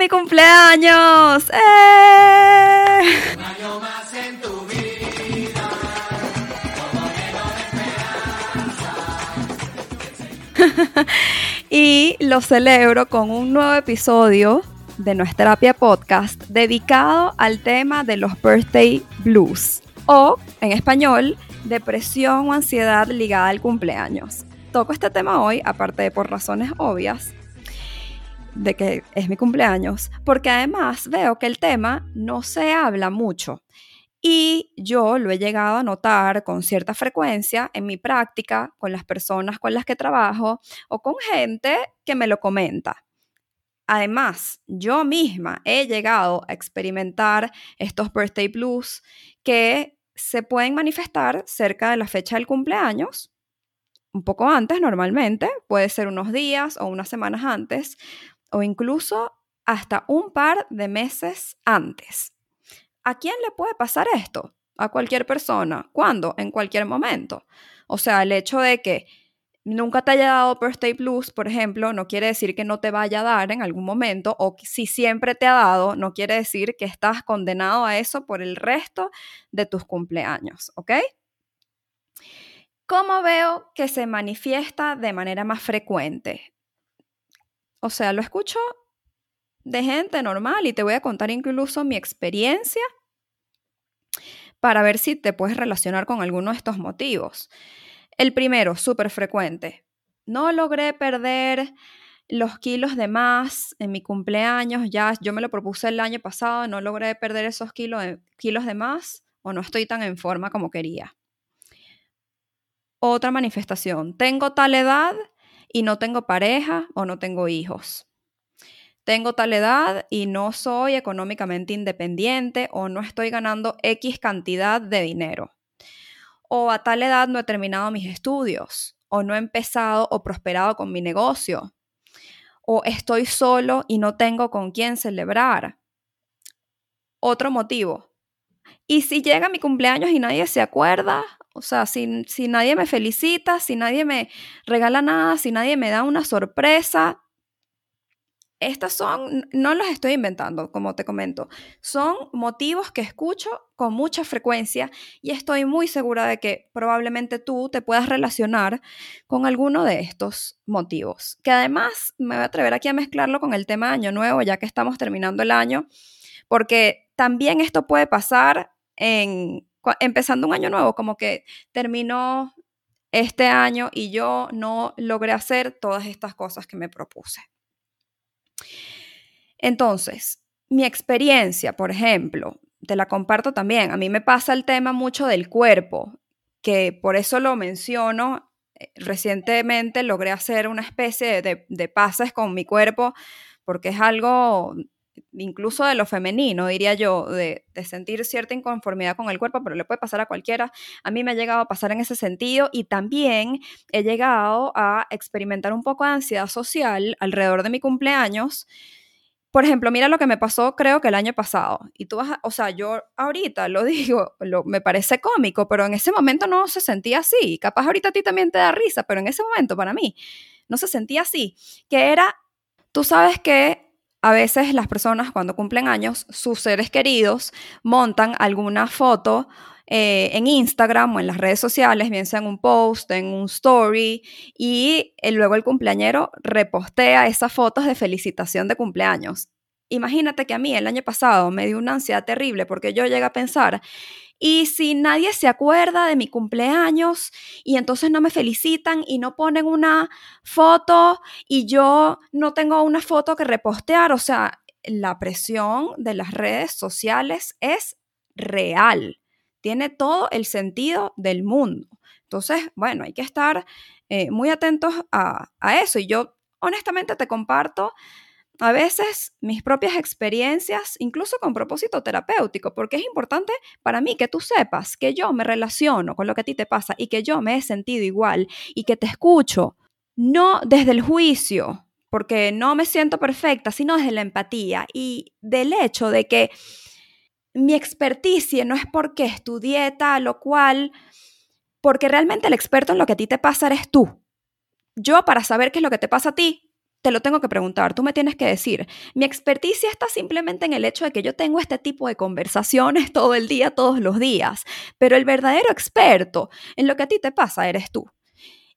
Mi cumpleaños. ¡Eh! Y lo celebro con un nuevo episodio de nuestra terapia podcast dedicado al tema de los birthday blues o en español depresión o ansiedad ligada al cumpleaños. Toco este tema hoy, aparte de por razones obvias, de que es mi cumpleaños, porque además veo que el tema no se habla mucho. Y yo lo he llegado a notar con cierta frecuencia en mi práctica, con las personas con las que trabajo o con gente que me lo comenta. Además, yo misma he llegado a experimentar estos birthday blues que se pueden manifestar cerca de la fecha del cumpleaños, un poco antes normalmente, puede ser unos días o unas semanas antes, o incluso hasta un par de meses antes. ¿A quién le puede pasar esto? A cualquier persona. ¿Cuándo? En cualquier momento. O sea, el hecho de que nunca te haya dado birthday blues, por ejemplo, no quiere decir que no te vaya a dar en algún momento, o si siempre te ha dado, no quiere decir que estás condenado a eso por el resto de tus cumpleaños, ¿ok? ¿Cómo veo que se manifiesta de manera más frecuente? O sea, lo escucho de gente normal y te voy a contar incluso mi experiencia para ver si te puedes relacionar con alguno de estos motivos. El primero, súper frecuente. No logré perder los kilos de más en mi cumpleaños, ya yo me lo propuse el año pasado, no logré perder esos kilos de, kilos de más o no estoy tan en forma como quería. Otra manifestación, tengo tal edad y no tengo pareja o no tengo hijos. Tengo tal edad y no soy económicamente independiente o no estoy ganando X cantidad de dinero. O a tal edad no he terminado mis estudios o no he empezado o prosperado con mi negocio. O estoy solo y no tengo con quién celebrar. Otro motivo. Y si llega mi cumpleaños y nadie se acuerda, o sea, si, nadie me felicita, si nadie me regala nada, si nadie me da una sorpresa, estas son, no los estoy inventando, como te comento, son motivos que escucho con mucha frecuencia y estoy muy segura de que probablemente tú te puedas relacionar con alguno de estos motivos. Que además me voy a atrever aquí a mezclarlo con el tema Año Nuevo, ya que estamos terminando el año, porque también esto puede pasar en, empezando un año nuevo, como que terminó este año y yo no logré hacer todas estas cosas que me propuse. Entonces, mi experiencia, por ejemplo, te la comparto también. A mí me pasa el tema mucho del cuerpo, que por eso lo menciono. Eh, recientemente logré hacer una especie de, de pases con mi cuerpo porque es algo incluso de lo femenino, diría yo, de, sentir cierta inconformidad con el cuerpo, pero le puede pasar a cualquiera. A mí me ha llegado a pasar en ese sentido y también he llegado a experimentar un poco de ansiedad social alrededor de mi cumpleaños. Por ejemplo, mira lo que me pasó creo que el año pasado. Y tú vas, a, o sea, yo ahorita lo digo, lo, me parece cómico, pero en ese momento no se sentía así. Capaz ahorita a ti también te da risa, pero en ese momento para mí no se sentía así. Que era, tú sabes que a veces las personas cuando cumplen años, sus seres queridos montan alguna foto eh, en Instagram o en las redes sociales, bien sea en un post, en un story, y eh, luego el cumpleañero repostea esas fotos de felicitación de cumpleaños. Imagínate que a mí el año pasado me dio una ansiedad terrible porque yo llegué a pensar, y si nadie se acuerda de mi cumpleaños y entonces no me felicitan y no ponen una foto y yo no tengo una foto que repostear, o sea, la presión de las redes sociales es real, tiene todo el sentido del mundo. Entonces, bueno, hay que estar eh, muy atentos a, a eso y yo honestamente te comparto a veces mis propias experiencias, incluso con propósito terapéutico, porque es importante para mí que tú sepas que yo me relaciono con lo que a ti te pasa y que yo me he sentido igual y que te escucho, no desde el juicio, porque no me siento perfecta, sino desde la empatía y del hecho de que mi experticia no es porque estudié tal o cual, porque realmente el experto en lo que a ti te pasa eres tú. Yo para saber qué es lo que te pasa a ti, te lo tengo que preguntar, tú me tienes que decir. Mi experticia está simplemente en el hecho de que yo tengo este tipo de conversaciones todo el día, todos los días, pero el verdadero experto en lo que a ti te pasa eres tú.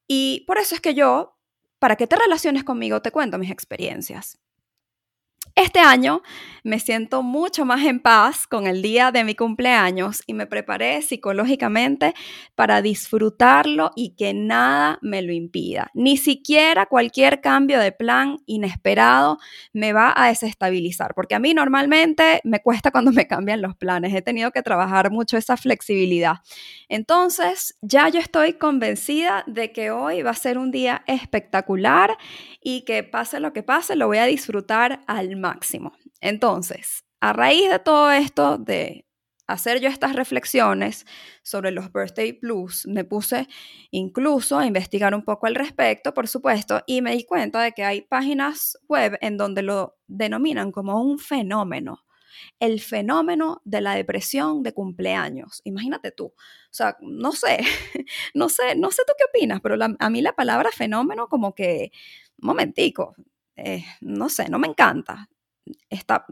Y por eso es que yo, para que te relaciones conmigo, te cuento mis experiencias. Este año me siento mucho más en paz con el día de mi cumpleaños y me preparé psicológicamente para disfrutarlo y que nada me lo impida. Ni siquiera cualquier cambio de plan inesperado me va a desestabilizar, porque a mí normalmente me cuesta cuando me cambian los planes. He tenido que trabajar mucho esa flexibilidad. Entonces, ya yo estoy convencida de que hoy va a ser un día espectacular y que pase lo que pase, lo voy a disfrutar al máximo. Entonces, a raíz de todo esto, de hacer yo estas reflexiones sobre los birthday blues, me puse incluso a investigar un poco al respecto, por supuesto, y me di cuenta de que hay páginas web en donde lo denominan como un fenómeno. El fenómeno de la depresión de cumpleaños. Imagínate tú. O sea, no sé, no sé, no sé tú qué opinas, pero a mí la palabra fenómeno como que, momentico, eh, no sé, no me encanta está,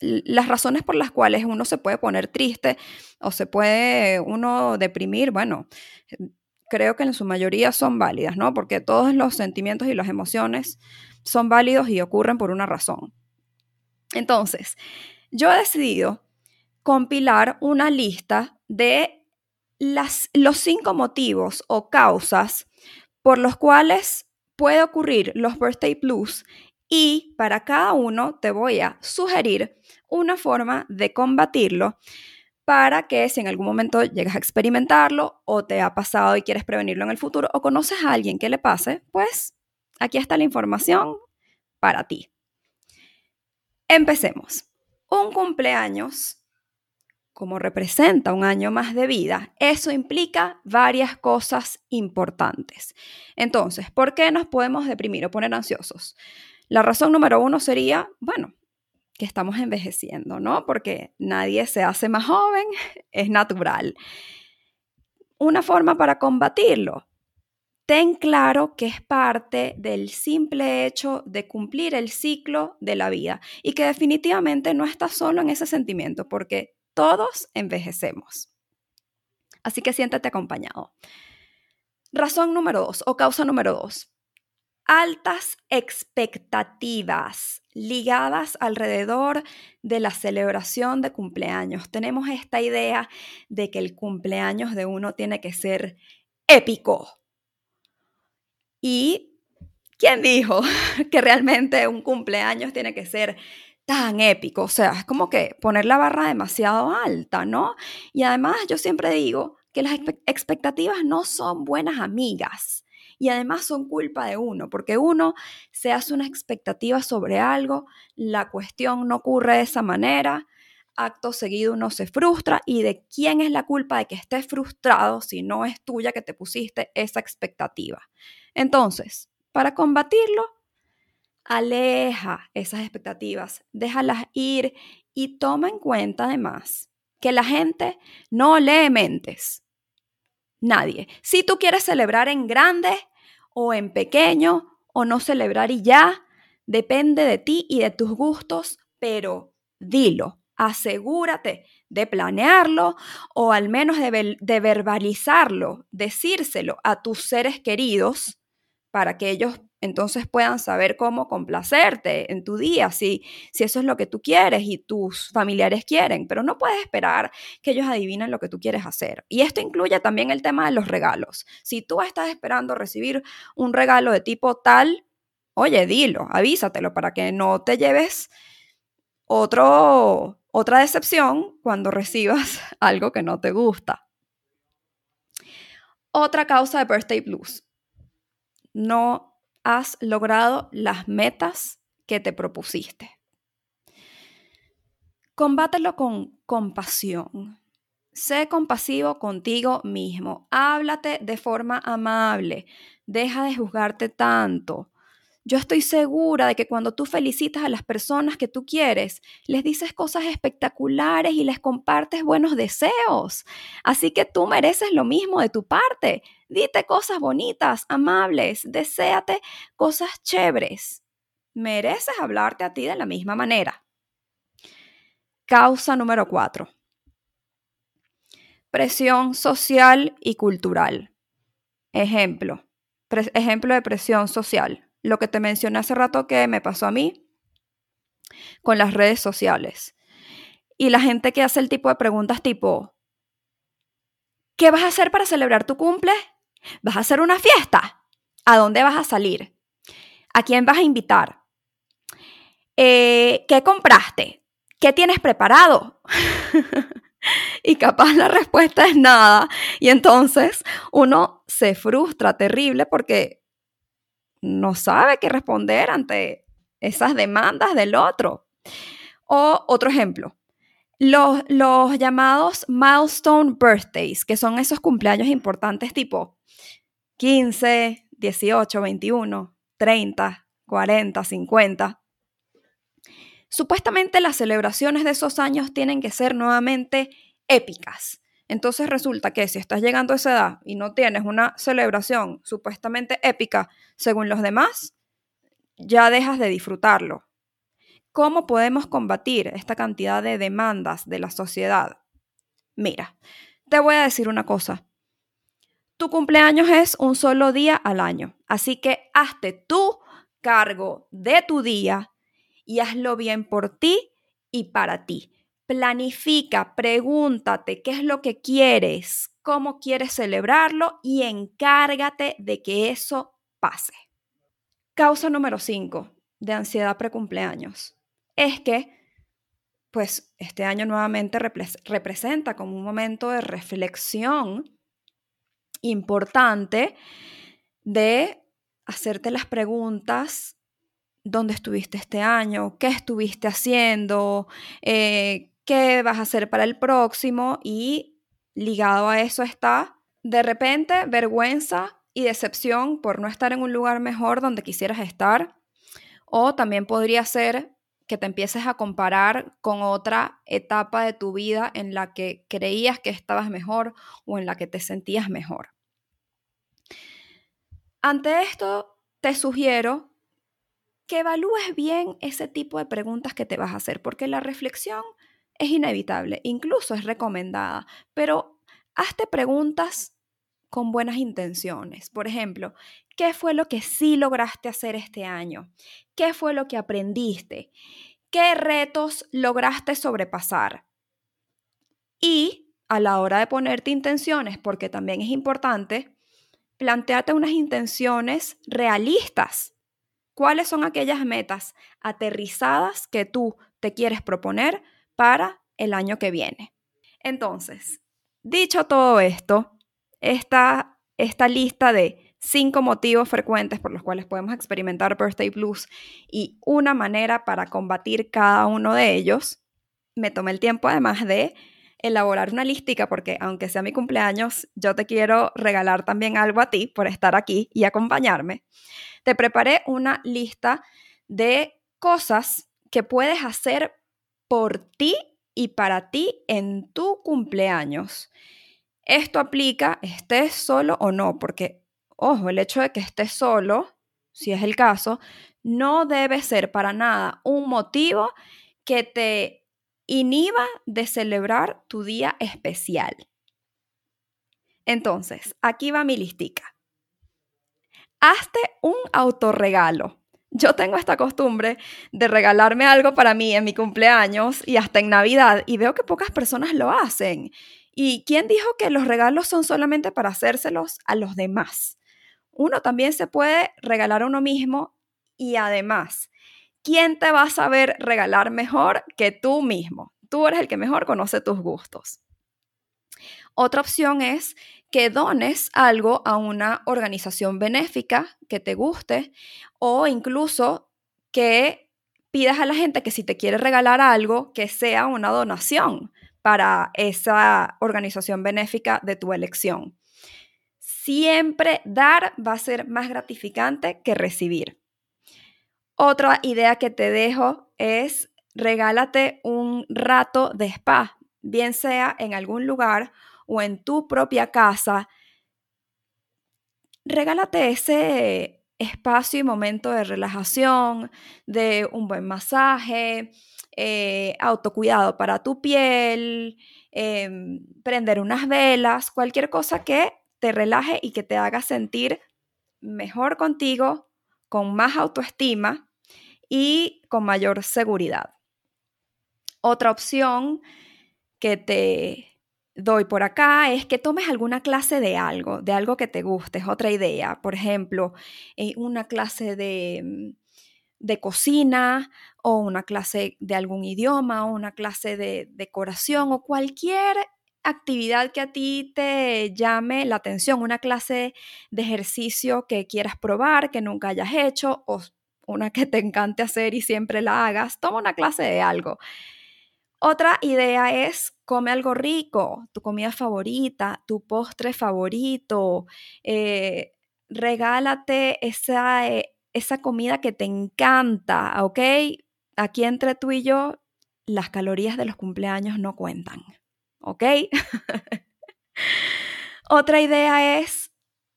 las razones por las cuales uno se puede poner triste o se puede uno deprimir, bueno, creo que en su mayoría son válidas, ¿no? Porque todos los sentimientos y las emociones son válidos y ocurren por una razón. Entonces, yo he decidido compilar una lista de las, los cinco motivos o causas por los cuales puede ocurrir los birthday blues y para cada uno te voy a sugerir una forma de combatirlo para que si en algún momento llegas a experimentarlo o te ha pasado y quieres prevenirlo en el futuro o conoces a alguien que le pase, pues aquí está la información para ti. Empecemos. Un cumpleaños, como representa un año más de vida, eso implica varias cosas importantes. Entonces, ¿por qué nos podemos deprimir o poner ansiosos? La razón número uno sería, bueno, que estamos envejeciendo, ¿no? Porque nadie se hace más joven, es natural. Una forma para combatirlo, ten claro que es parte del simple hecho de cumplir el ciclo de la vida y que definitivamente no estás solo en ese sentimiento porque todos envejecemos. Así que siéntate acompañado. Razón número dos o causa número dos altas expectativas ligadas alrededor de la celebración de cumpleaños. Tenemos esta idea de que el cumpleaños de uno tiene que ser épico. ¿Y quién dijo que realmente un cumpleaños tiene que ser tan épico? O sea, es como que poner la barra demasiado alta, ¿no? Y además yo siempre digo que las expectativas no son buenas amigas y además son culpa de uno, porque uno se hace una expectativa sobre algo, la cuestión no ocurre de esa manera, acto seguido uno se frustra y de quién es la culpa de que estés frustrado si no es tuya que te pusiste esa expectativa. Entonces, para combatirlo, aleja esas expectativas, déjalas ir y toma en cuenta además que la gente no lee mentes. Nadie. Si tú quieres celebrar en grande o en pequeño o no celebrar y ya, depende de ti y de tus gustos, pero dilo. asegúrate de planearlo o al menos de, de, verbalizarlo, decírselo a tus seres queridos para que ellos entonces puedan saber cómo complacerte en tu día, si, si eso es lo que tú quieres y tus familiares quieren, pero no puedes esperar que ellos adivinen lo que tú quieres hacer. Y esto incluye también el tema de los regalos. Si tú estás esperando recibir un regalo de tipo tal, oye, dilo, avísatelo para que no te lleves otro, otra decepción cuando recibas algo que no te gusta. Otra causa de birthday blues. No has logrado las metas que te propusiste. Combátelo con compasión. Sé compasivo contigo mismo. Háblate de forma amable. Deja de juzgarte tanto. Yo estoy segura de que cuando tú felicitas a las personas que tú quieres, les dices cosas espectaculares y les compartes buenos deseos. Así que tú mereces lo mismo de tu parte. Dite cosas bonitas, amables, deséate cosas chéveres. Mereces hablarte a ti de la misma manera. Causa número cuatro. Presión social y cultural. Ejemplo. ejemplo de presión social lo que te mencioné hace rato que me pasó a mí con las redes sociales. Y la gente que hace el tipo de preguntas tipo, ¿qué vas a hacer para celebrar tu cumple? ¿Vas a hacer una fiesta? ¿A dónde vas a salir? ¿A quién vas a invitar? Eh, ¿Qué compraste? ¿Qué tienes preparado? y capaz la respuesta es nada. Y entonces uno se frustra terrible porque no sabe qué responder ante esas demandas del otro. O otro ejemplo, los, los, llamados milestone birthdays, que son esos cumpleaños importantes tipo 15, 18, 21, 30, 40, 50. Supuestamente las celebraciones de esos años tienen que ser nuevamente épicas. Entonces resulta que si estás llegando a esa edad y no tienes una celebración supuestamente épica según los demás, ya dejas de disfrutarlo. ¿Cómo podemos combatir esta cantidad de demandas de la sociedad? Mira, te voy a decir una cosa. Tu cumpleaños es un solo día al año, así que hazte tu cargo de tu día y hazlo bien por ti y para ti. Planifica, pregúntate qué es lo que quieres, cómo quieres celebrarlo y encárgate de que eso pase. Causa número 5 de ansiedad precumpleaños. Es que, pues, este año nuevamente representa como un momento de reflexión importante de hacerte las preguntas dónde estuviste este año, qué estuviste haciendo, eh, qué vas a hacer para el próximo y ligado a eso está de repente vergüenza y decepción por no estar en un lugar mejor donde quisieras estar o también podría ser que te empieces a comparar con otra etapa de tu vida en la que creías que estabas mejor o en la que te sentías mejor. Ante esto, te sugiero que evalúes bien ese tipo de preguntas que te vas a hacer, porque la reflexión es inevitable, incluso es recomendada, pero hazte preguntas con buenas intenciones. Por ejemplo, ¿qué fue lo que sí lograste hacer este año? ¿Qué fue lo que aprendiste? ¿Qué retos lograste sobrepasar? Y a la hora de ponerte intenciones, porque también es importante, planteate unas intenciones realistas. ¿Cuáles son aquellas metas aterrizadas que tú te quieres proponer para el año que viene. Entonces, dicho todo esto, esta, esta lista de cinco motivos frecuentes por los cuales podemos experimentar birthday blues y una manera para combatir cada uno de ellos, me tomé el tiempo además de elaborar una lística porque aunque sea mi cumpleaños, yo te quiero regalar también algo a ti por estar aquí y acompañarme. Te preparé una lista de cosas que puedes hacer por ti y para ti en tu cumpleaños. Esto aplica estés solo o no, porque, ojo, el hecho de que estés solo, si es el caso, no debe ser para nada un motivo que te inhiba de celebrar tu día especial. Entonces, aquí va mi listica. Hazte un autorregalo. Yo tengo esta costumbre de regalarme algo para mí en mi cumpleaños y hasta en Navidad y veo que pocas personas lo hacen. ¿Y quién dijo que los regalos son solamente para hacérselos a los demás? Uno también se puede regalar a uno mismo y además, ¿quién te va a saber regalar mejor que tú mismo? Tú eres el que mejor conoce tus gustos. Otra opción es que dones algo a una organización benéfica que te guste o incluso que pidas a la gente que si te quiere regalar algo, que sea una donación para esa organización benéfica de tu elección. Siempre dar va a ser más gratificante que recibir. Otra idea que te dejo es regálate un rato de spa, bien sea en algún lugar o en tu propia casa. Regálate ese espacio y momento de relajación, de un buen masaje, eh, autocuidado para tu piel, em, prender unas velas, cualquier cosa que te relaje y que te haga sentir mejor contigo, con más autoestima y con mayor seguridad. Otra opción que te doy por acá es que tomes alguna clase de algo, de algo que te guste, es otra idea. Por ejemplo, eh, una clase de, mm, de, cocina o una clase de algún idioma o una clase de decoración o cualquier actividad que a ti te llame la atención, una clase de ejercicio que quieras probar, que nunca hayas hecho o una que te encante hacer y siempre la hagas, toma una clase de algo. Otra idea es come algo rico, tu comida favorita, tu postre favorito, eh, regálate esa, eh, esa comida que te encanta, ¿ok? Aquí entre tú y yo, las calorías de los cumpleaños no cuentan, ¿ok? Otra idea es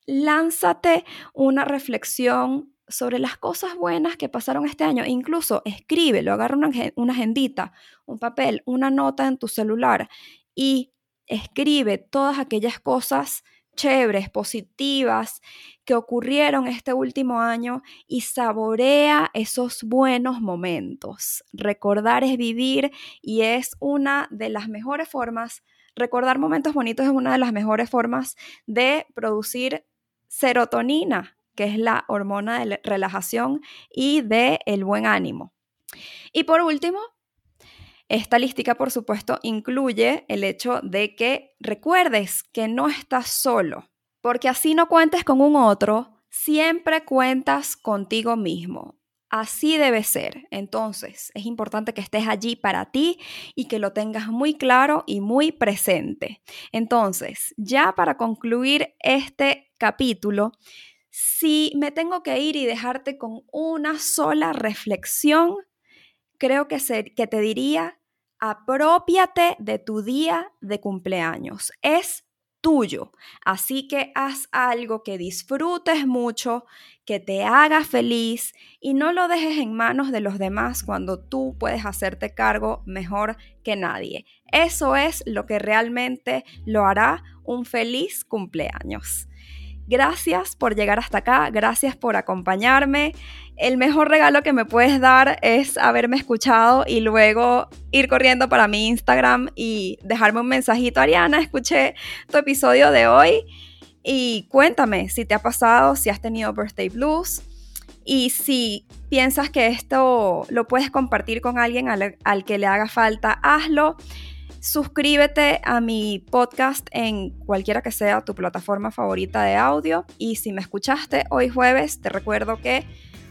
lánzate una reflexión sobre las cosas buenas que pasaron este año. Incluso escríbelo, agarra una, una agendita, un papel, una nota en tu celular y escribe todas aquellas cosas chéveres, positivas que ocurrieron este último año y saborea esos buenos momentos. Recordar es vivir y es una de las mejores formas, recordar momentos bonitos es una de las mejores formas de producir serotonina, que es la hormona de relajación y de el buen ánimo. Y por último, esta lística, por supuesto, incluye el hecho de que recuerdes que no estás solo, porque así no cuentes con un otro, siempre cuentas contigo mismo. Así debe ser. Entonces, es importante que estés allí para ti y que lo tengas muy claro y muy presente. Entonces, ya para concluir este capítulo, si me tengo que ir y dejarte con una sola reflexión, creo que, que te diría, apropiate de tu día de cumpleaños. Es tuyo. Así que haz algo que disfrutes mucho, que te haga feliz y no lo dejes en manos de los demás cuando tú puedes hacerte cargo mejor que nadie. Eso es lo que realmente lo hará un feliz cumpleaños. Gracias por llegar hasta acá, gracias por acompañarme. El mejor regalo que me puedes dar es haberme escuchado y luego ir corriendo para mi Instagram y dejarme un mensajito. Ariana, escuché tu episodio de hoy y cuéntame si te ha pasado, si has tenido birthday blues y si piensas que esto lo puedes compartir con alguien al, al que le haga falta, hazlo. Suscríbete a mi podcast en cualquiera que sea tu plataforma favorita de audio y si me escuchaste hoy jueves, te recuerdo que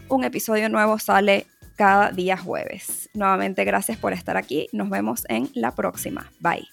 un episodio nuevo sale cada día jueves. Nuevamente gracias por estar aquí. Nos vemos en la próxima. Bye.